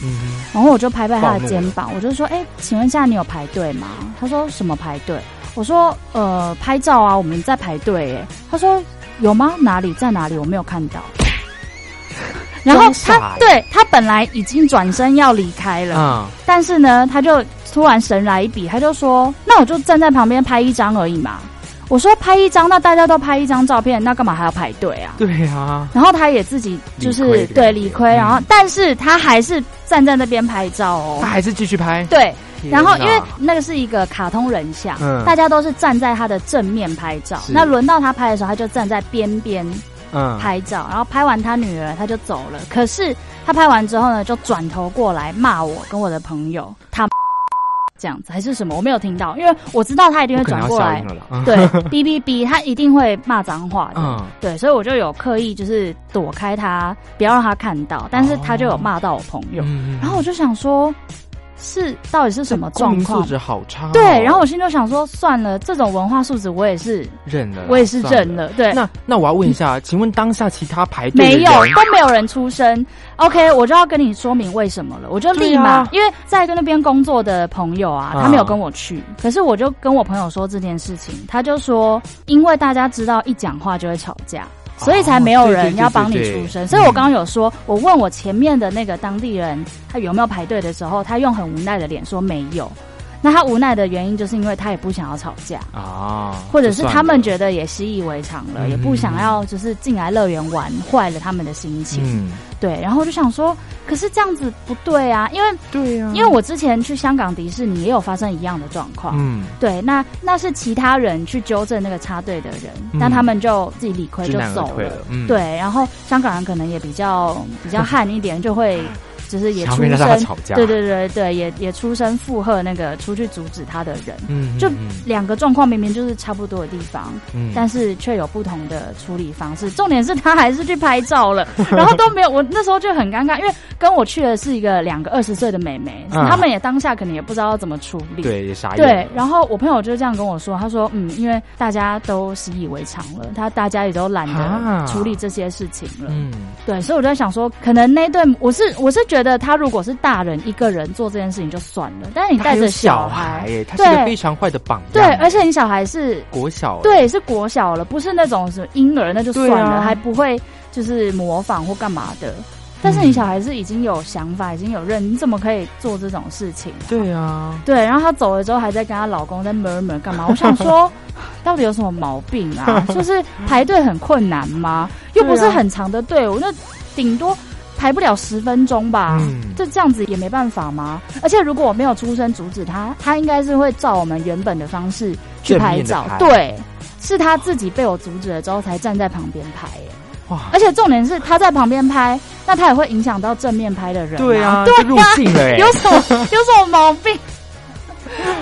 然后我就拍拍他的肩膀，我就说，哎，请问一下你有排队吗？他说什么排队？我说，呃，拍照啊，我们在排队。哎，他说。有吗？哪里在哪里？我没有看到。然后他对他本来已经转身要离开了，但是呢，他就突然神来一笔，他就说：“那我就站在旁边拍一张而已嘛。”我说：“拍一张，那大家都拍一张照片，那干嘛还要排队啊？”对啊。然后他也自己就是对理亏，然后但是他还是站在那边拍照哦，他还是继续拍。对。然后，因为那个是一个卡通人像，大家都是站在他的正面拍照。那轮到他拍的时候，他就站在边边拍照。然后拍完他女儿，他就走了。可是他拍完之后呢，就转头过来骂我跟我的朋友，他 这样子还是什么？我没有听到，因为我知道他一定会转过来。对，哔哔哔，他一定会骂脏话的。对，所以我就有刻意就是躲开他，不要让他看到。但是他就有骂到我朋友，然后我就想说。是，到底是什么状况？素质好差。对，然后我心就想说，算了，这种文化素质我也是认了，我也是认了。对，那那我要问一下，请问当下其他排队没有都没有人出声？OK，我就要跟你说明为什么了。我就立马，因为在跟那边工作的朋友啊，他没有跟我去，可是我就跟我朋友说这件事情，他就说，因为大家知道一讲话就会吵架。所以才没有人要帮你出声，所以我刚刚有说，我问我前面的那个当地人，他有没有排队的时候，他用很无奈的脸说没有。那他无奈的原因，就是因为他也不想要吵架啊，或者是他们觉得也习以为常了，也不想要就是进来乐园玩坏了他们的心情。嗯，对。然后我就想说，可是这样子不对啊，因为对啊，因为我之前去香港迪士尼也有发生一样的状况。嗯，对。那那是其他人去纠正那个插队的人，那他们就自己理亏就走了。嗯，对。然后香港人可能也比较比较 悍一点，就会。就是也出声，对对对对，也也出声附和那个出去阻止他的人，嗯，就两个状况明明就是差不多的地方，嗯，但是却有不同的处理方式。重点是他还是去拍照了，然后都没有，我那时候就很尴尬，因为跟我去的是一个两个二十岁的妹妹，他们也当下可能也不知道要怎么处理，对，也傻眼。对，然后我朋友就这样跟我说，他说，嗯，因为大家都习以为常了，他大家也都懒得处理这些事情了，嗯，对，所以我就在想说，可能那对我是我是觉。觉得他如果是大人一个人做这件事情就算了，但是你带着小孩，他是个非常坏的榜样。对，而且你小孩是国小，对，是国小了，不是那种什么婴儿，那就算了，还不会就是模仿或干嘛的。但是你小孩是已经有想法，已经有认，你怎么可以做这种事情？对啊，对。然后她走了之后，还在跟她老公在 murmur 干嘛？我想 说，到底有什么毛病啊？就是排队很困难吗？又不是很长的队伍，那顶多。排不了十分钟吧？嗯，就这样子也没办法吗？而且如果我没有出声阻止他，他应该是会照我们原本的方式去拍照。对，是他自己被我阻止了之后才站在旁边拍。哇！而且重点是他在旁边拍，那他也会影响到正面拍的人。对啊，对入镜了，有什么有什么毛病？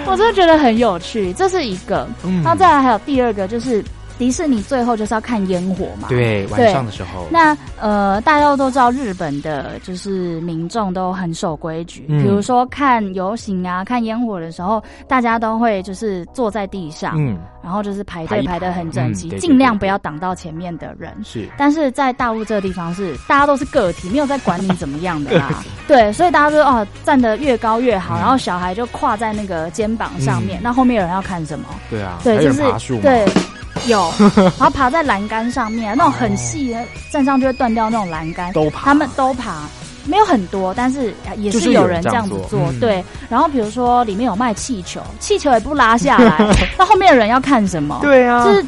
我真的觉得很有趣，这是一个。嗯，那再来还有第二个就是。迪士尼最后就是要看烟火嘛？对，晚上的时候。那呃，大家都知道日本的就是民众都很守规矩，比如说看游行啊、看烟火的时候，大家都会就是坐在地上，嗯，然后就是排队排的很整齐，尽量不要挡到前面的人。是。但是在大陆这个地方是大家都是个体，没有在管你怎么样的啦。对，所以大家都哦站得越高越好，然后小孩就跨在那个肩膀上面，那后面有人要看什么？对啊，对，就是对。有，然后爬在栏杆上面，那种很细的，站上就会断掉那种栏杆。都爬，他们都爬，没有很多，但是也是有人这样子做。对，然后比如说里面有卖气球，气球也不拉下来，那后面的人要看什么？对啊，就是。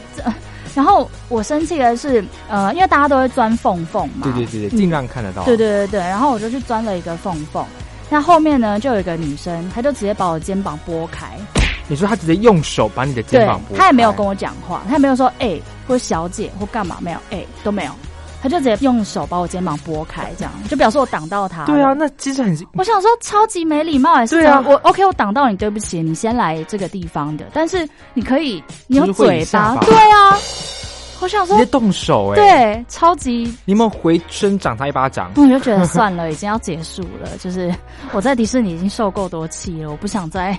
然后我生气的是，呃，因为大家都会钻缝缝嘛，对对对对，尽量看得到。对对对对，然后我就去钻了一个缝缝，那后面呢就有一个女生，她就直接把我肩膀拨开。你说他直接用手把你的肩膀拨他也没有跟我讲话，他也没有说哎或小姐或干嘛，没有哎都没有，他就直接用手把我肩膀拨开，这样就表示我挡到他。对啊，那其实很……我想说超级没礼貌还是对啊，我 OK 我挡到你，对不起，你先来这个地方的，但是你可以你有嘴巴，对啊。我想说直接动手哎，对，超级！你们回身掌他一巴掌，我就觉得算了，已经要结束了。就是 我在迪士尼已经受够多气了，我不想再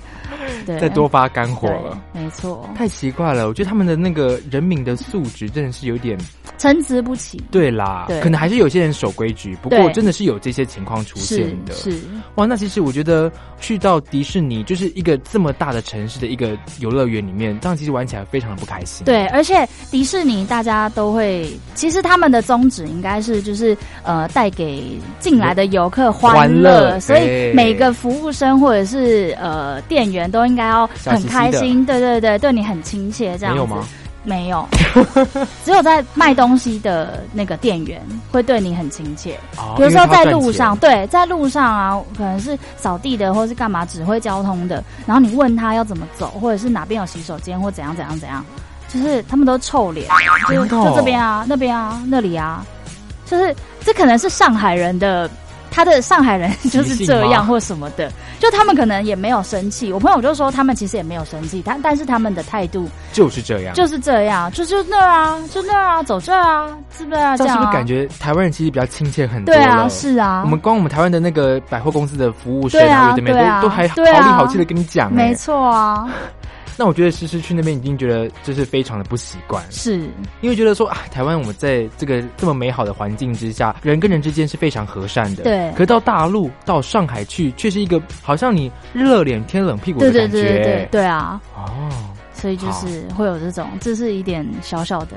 对再多发干火了。没错，太奇怪了，我觉得他们的那个人民的素质真的是有点参差不齐。对啦，可能还是有些人守规矩，不过真的是有这些情况出现的。是哇，那其实我觉得去到迪士尼就是一个这么大的城市的一个游乐园里面，这样其实玩起来非常的不开心。对，而且迪士尼。大家都会，其实他们的宗旨应该是就是呃，带给进来的游客欢乐，所以每个服务生或者是呃店员都应该要很开心，对对对，对你很亲切这样子。没有吗？没有，只有在卖东西的那个店员会对你很亲切。比如说在路上，对，在路上啊，可能是扫地的或是干嘛指挥交通的，然后你问他要怎么走，或者是哪边有洗手间或怎样怎样怎样。就是他们都臭脸，就就这边啊，那边啊，那里啊，就是这可能是上海人的，他的上海人 就是这样或什么的，就他们可能也没有生气。我朋友就说他们其实也没有生气，但但是他们的态度就是这样，就是这样，就就那啊，就那啊，走这啊，是不是啊？这样是不是感觉台湾人其实比较亲切很多？对啊，是啊。我们光我们台湾的那个百货公司的服务生啊，对啊，都都还好里好气的跟你讲，没错啊。那我觉得诗诗去那边已经觉得就是非常的不习惯，是因为觉得说啊，台湾我们在这个这么美好的环境之下，人跟人之间是非常和善的，对。可到大陆到上海去，却是一个好像你热脸贴冷屁股的感觉，对对对对对啊，哦，所以就是会有这种，这是一点小小的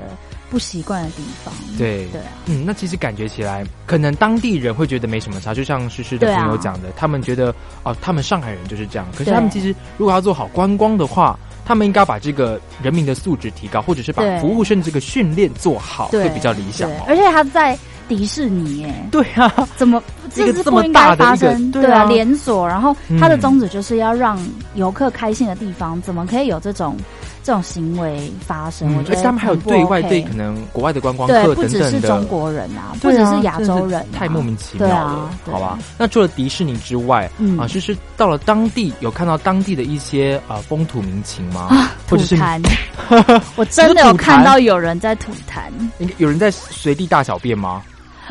不习惯的地方，对对啊，嗯，那其实感觉起来，可能当地人会觉得没什么差，就像诗诗的朋友讲的，他们觉得哦，他们上海人就是这样，可是他们其实如果要做好观光的话。他们应该把这个人民的素质提高，或者是把服务生这个训练做好，会比较理想。而且他在迪士尼，哎，对啊，怎么 这是不应该发生？对啊，连锁，然后他的宗旨就是要让游客开心的地方，怎么可以有这种？这种行为发生，我觉得他们还有对外对可能国外的观光客等等的，不只是中国人啊，不只是亚洲人，太莫名其妙了，好吧？那除了迪士尼之外，啊，就是到了当地有看到当地的一些啊风土民情吗？吐痰，我真的有看到有人在吐痰，有人在随地大小便吗？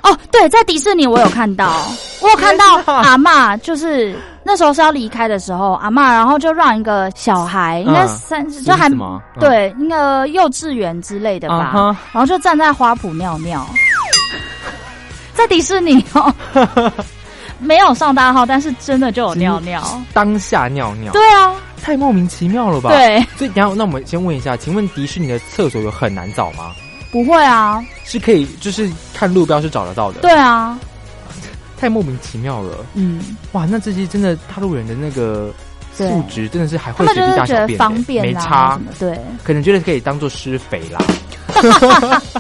哦，对，在迪士尼我有看到，我有看到阿妈，就是那时候是要离开的时候，阿妈然后就让一个小孩，应该三就还对，那个幼稚园之类的吧，然后就站在花圃尿尿，在迪士尼哦，没有上大号，但是真的就有尿尿，当下尿尿，对啊，太莫名其妙了吧？对，所以然后那我们先问一下，请问迪士尼的厕所有很难找吗？不会啊，是可以，就是看路标是找得到的。对啊，太莫名其妙了。嗯，哇，那这些真的大陆人的那个素质真的是还会随地大小便，方便没差。对，可能觉得可以当做施肥啦。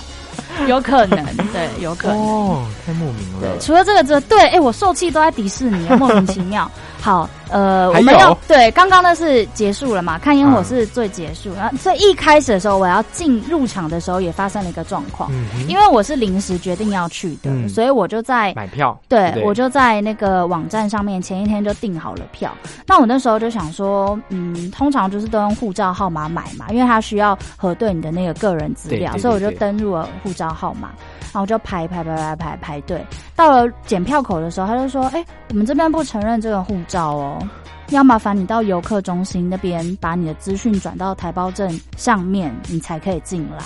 有可能，对，有可能。哦，太莫名了。除了这个之外，对，哎，我受气都在迪士尼，莫名其妙。好，呃，我们要对刚刚那是结束了嘛？看烟火是最结束，然后所以一开始的时候，我要进入场的时候也发生了一个状况，因为我是临时决定要去的，所以我就在买票，对我就在那个网站上面前一天就订好了票。那我那时候就想说，嗯，通常就是都用护照号码买嘛，因为它需要核对你的那个个人资料，所以我就登入了护照号码。然后就排排排排排排队，到了检票口的时候，他就说：“哎，我们这边不承认这个护照哦，要麻烦你到游客中心那边把你的资讯转到台胞证上面，你才可以进来。”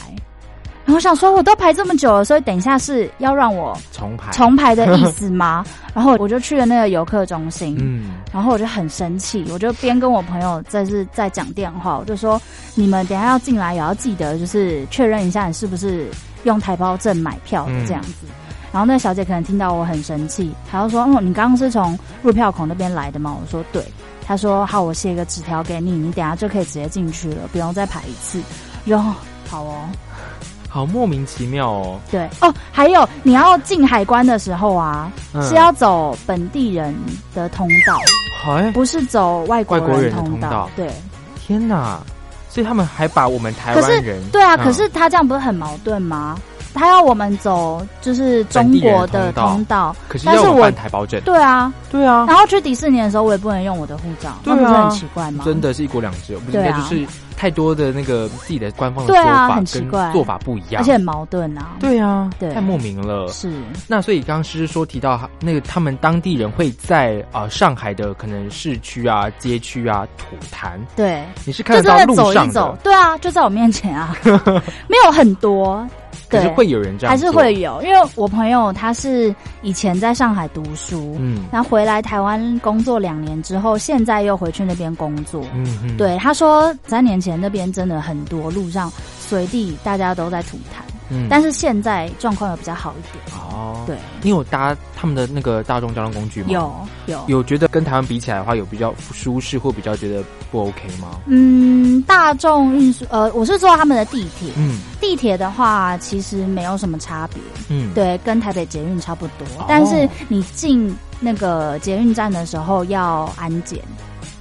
然后想说，我都排这么久了，所以等一下是要让我重排重排的意思吗？然后我就去了那个游客中心，嗯，然后我就很生气，我就边跟我朋友在是在讲电话，我就说：“你们等下要进来也要记得，就是确认一下你是不是。”用台胞证买票的这样子，然后那小姐可能听到我很生气，她就说：“嗯，你刚刚是从入票口那边来的吗？”我说：“对。”她说：“好，我写一个纸条给你，你等下就可以直接进去了，不用再排一次。”然后好哦，好莫名其妙哦。对哦，还有你要进海关的时候啊，是要走本地人的通道，不是走外国人通道。对，天哪！所以他们还把我们台湾人对啊，可是他这样不是很矛盾吗？他要我们走就是中国的通道，可是要我办台胞证。对啊，对啊。然后去迪士尼的时候，我也不能用我的护照，那不是很奇怪吗？真的是一国两制，不应该就是。太多的那个自己的官方的说法跟做法不一样，而且很矛盾啊。对啊，对，太莫名了。是。那所以刚刚诗诗说提到那个他们当地人会在啊上海的可能市区啊街区啊吐痰。对，你是看得到路上的？对啊，就在我面前啊，没有很多。可是会有人这样，还是会有，因为我朋友他是以前在上海读书，嗯，然后回来台湾工作两年之后，现在又回去那边工作，嗯嗯，对，他说三年前那边真的很多路上随地大家都在吐痰。嗯，但是现在状况有比较好一点哦。对，你有搭他们的那个大众交通工具吗？有有有，觉得跟台湾比起来的话，有比较舒适或比较觉得不 OK 吗？嗯，大众运输，呃，我是坐他们的地铁。嗯，地铁的话其实没有什么差别。嗯，对，跟台北捷运差不多。但是你进那个捷运站的时候要安检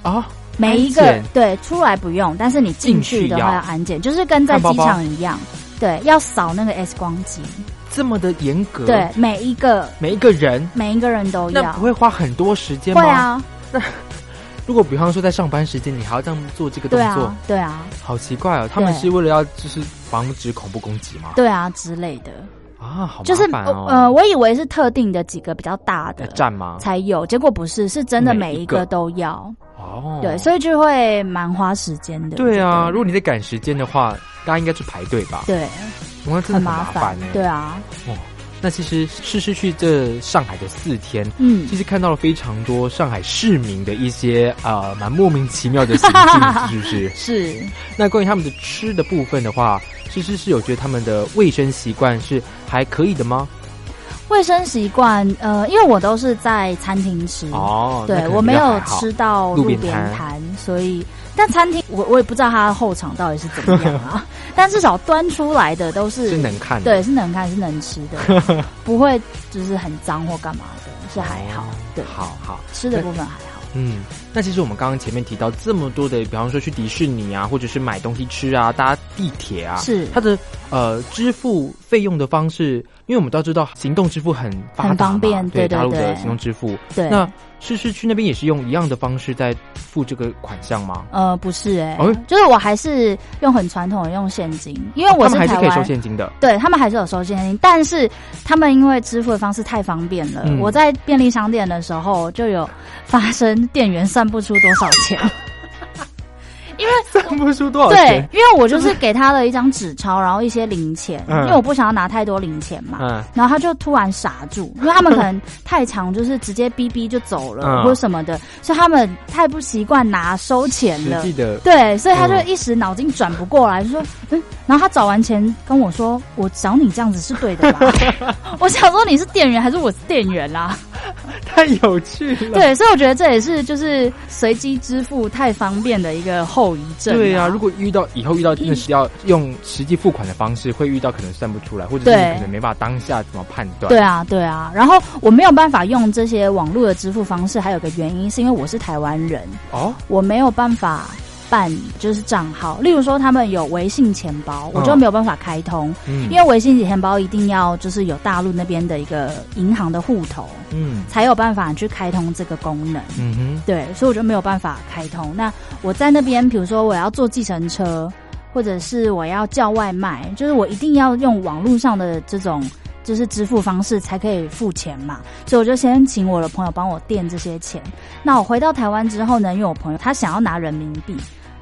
啊，每一个对出来不用，但是你进去的话要安检，就是跟在机场一样。对，要扫那个 X 光机，这么的严格。对，每一个每一个人，每一个人都要。那不会花很多时间吗？会啊。那 如果比方说在上班时间，你还要这样做这个动作，对啊，好奇怪哦。他们是为了要就是防止恐怖攻击吗？对啊，之类的啊，好就是呃，我以为是特定的几个比较大的站吗？才有，结果不是，是真的每一个都要。哦，对，所以就会蛮花时间的。对啊，如果你在赶时间的话。大家应该去排队吧？对，我真的很麻烦对啊。哦，那其实是失去这上海的四天，嗯，其实看到了非常多上海市民的一些啊蛮莫名其妙的行径，是不是？是。那关于他们的吃的部分的话，其实是有觉得他们的卫生习惯是还可以的吗？卫生习惯，呃，因为我都是在餐厅吃哦，对我没有吃到路边摊，所以。但餐厅我我也不知道它的后场到底是怎么样啊，但至少端出来的都是是能看，对，是能看是能吃的，不会就是很脏或干嘛的，是还好，对，好好。吃的部分还好。嗯，那其实我们刚刚前面提到这么多的，比方说去迪士尼啊，或者是买东西吃啊，搭地铁啊，是它的呃支付费用的方式，因为我们都知道行动支付很很方便，对大陆的行动支付，对那。是是去那边也是用一样的方式在付这个款项吗？呃，不是哎，就是我还是用很传统的用现金，因为我是还是可以收现金的。对他们还是有收现金，但是他们因为支付的方式太方便了，我在便利商店的时候就有发生店员算不出多少钱。因为算不出多少钱，对，因为我就是给他了一张纸钞，然后一些零钱，因为我不想要拿太多零钱嘛。嗯，然后他就突然傻住，因为他们可能太长，就是直接逼逼就走了或者什么的，所以他们太不习惯拿收钱了。记得对，所以他就一时脑筋转不过来，就说嗯，然后他找完钱跟我说：“我找你这样子是对的吧？” 我想说你是店员还是我是店员啦？太有趣了。对，所以我觉得这也是就是随机支付太方便的一个后遗症。对啊，如果遇到以后遇到真的是要用实际付款的方式，会遇到可能算不出来，或者是可能没办法当下怎么判断。对啊，对啊。然后我没有办法用这些网络的支付方式，还有个原因是因为我是台湾人哦，我没有办法。办就是账号，例如说他们有微信钱包，我就没有办法开通，嗯，因为微信钱包一定要就是有大陆那边的一个银行的户头，嗯，才有办法去开通这个功能，嗯哼，对，所以我就没有办法开通。那我在那边，比如说我要坐计程车，或者是我要叫外卖，就是我一定要用网络上的这种就是支付方式才可以付钱嘛，所以我就先请我的朋友帮我垫这些钱。那我回到台湾之后呢，因为我朋友他想要拿人民币。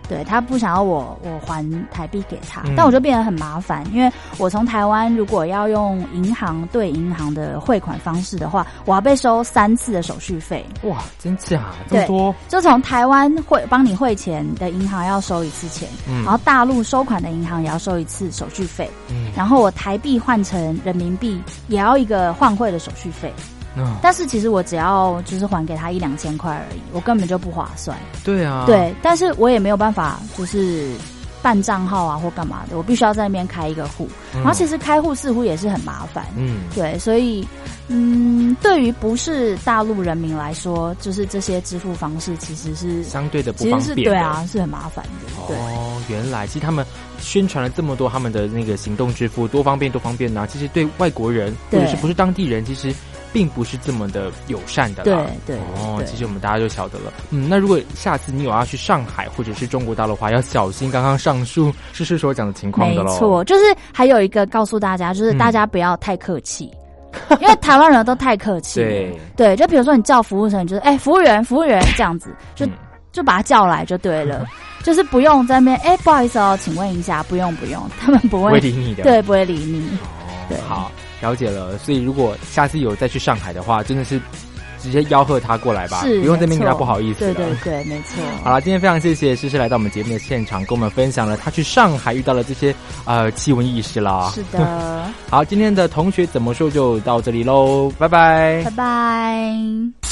对他不想要我我还台币给他，但我就变得很麻烦，因为我从台湾如果要用银行对银行的汇款方式的话，我要被收三次的手续费。哇，真假这么多？就从台湾汇帮你汇钱的银行要收一次钱，然后大陆收款的银行也要收一次手续费，然后我台币换成人民币也要一个换汇的手续费。但是其实我只要就是还给他一两千块而已，我根本就不划算。对啊，对，但是我也没有办法就是办账号啊或干嘛的，我必须要在那边开一个户，然后其实开户似乎也是很麻烦。嗯，对，所以嗯，对于不是大陆人民来说，就是这些支付方式其实是相对的不方便，对啊，是很麻烦的。哦，原来其实他们宣传了这么多他们的那个行动支付多方便多方便呢，其实对外国人或者是不是当地人，其实。并不是这么的友善的啦。对对哦，其实我们大家就晓得了。嗯，那如果下次你有要去上海或者是中国大陆的话，要小心刚刚上述诗诗所讲的情况的喽。没错，就是还有一个告诉大家，就是大家不要太客气，因为台湾人都太客气。对对，就比如说你叫服务生，就是哎，服务员，服务员这样子，就就把他叫来就对了，就是不用在那边哎，不好意思哦，请问一下，不用不用，他们不会理你的，对，不会理你。对，好。了解了，所以如果下次有再去上海的话，真的是直接吆喝他过来吧，不用这边给他不好意思。对对对，没错。好了，今天非常谢谢诗诗来到我们节目的现场，跟我们分享了他去上海遇到了这些呃奇闻异事啦。是的。好，今天的同学怎么说就到这里喽，拜拜，拜拜。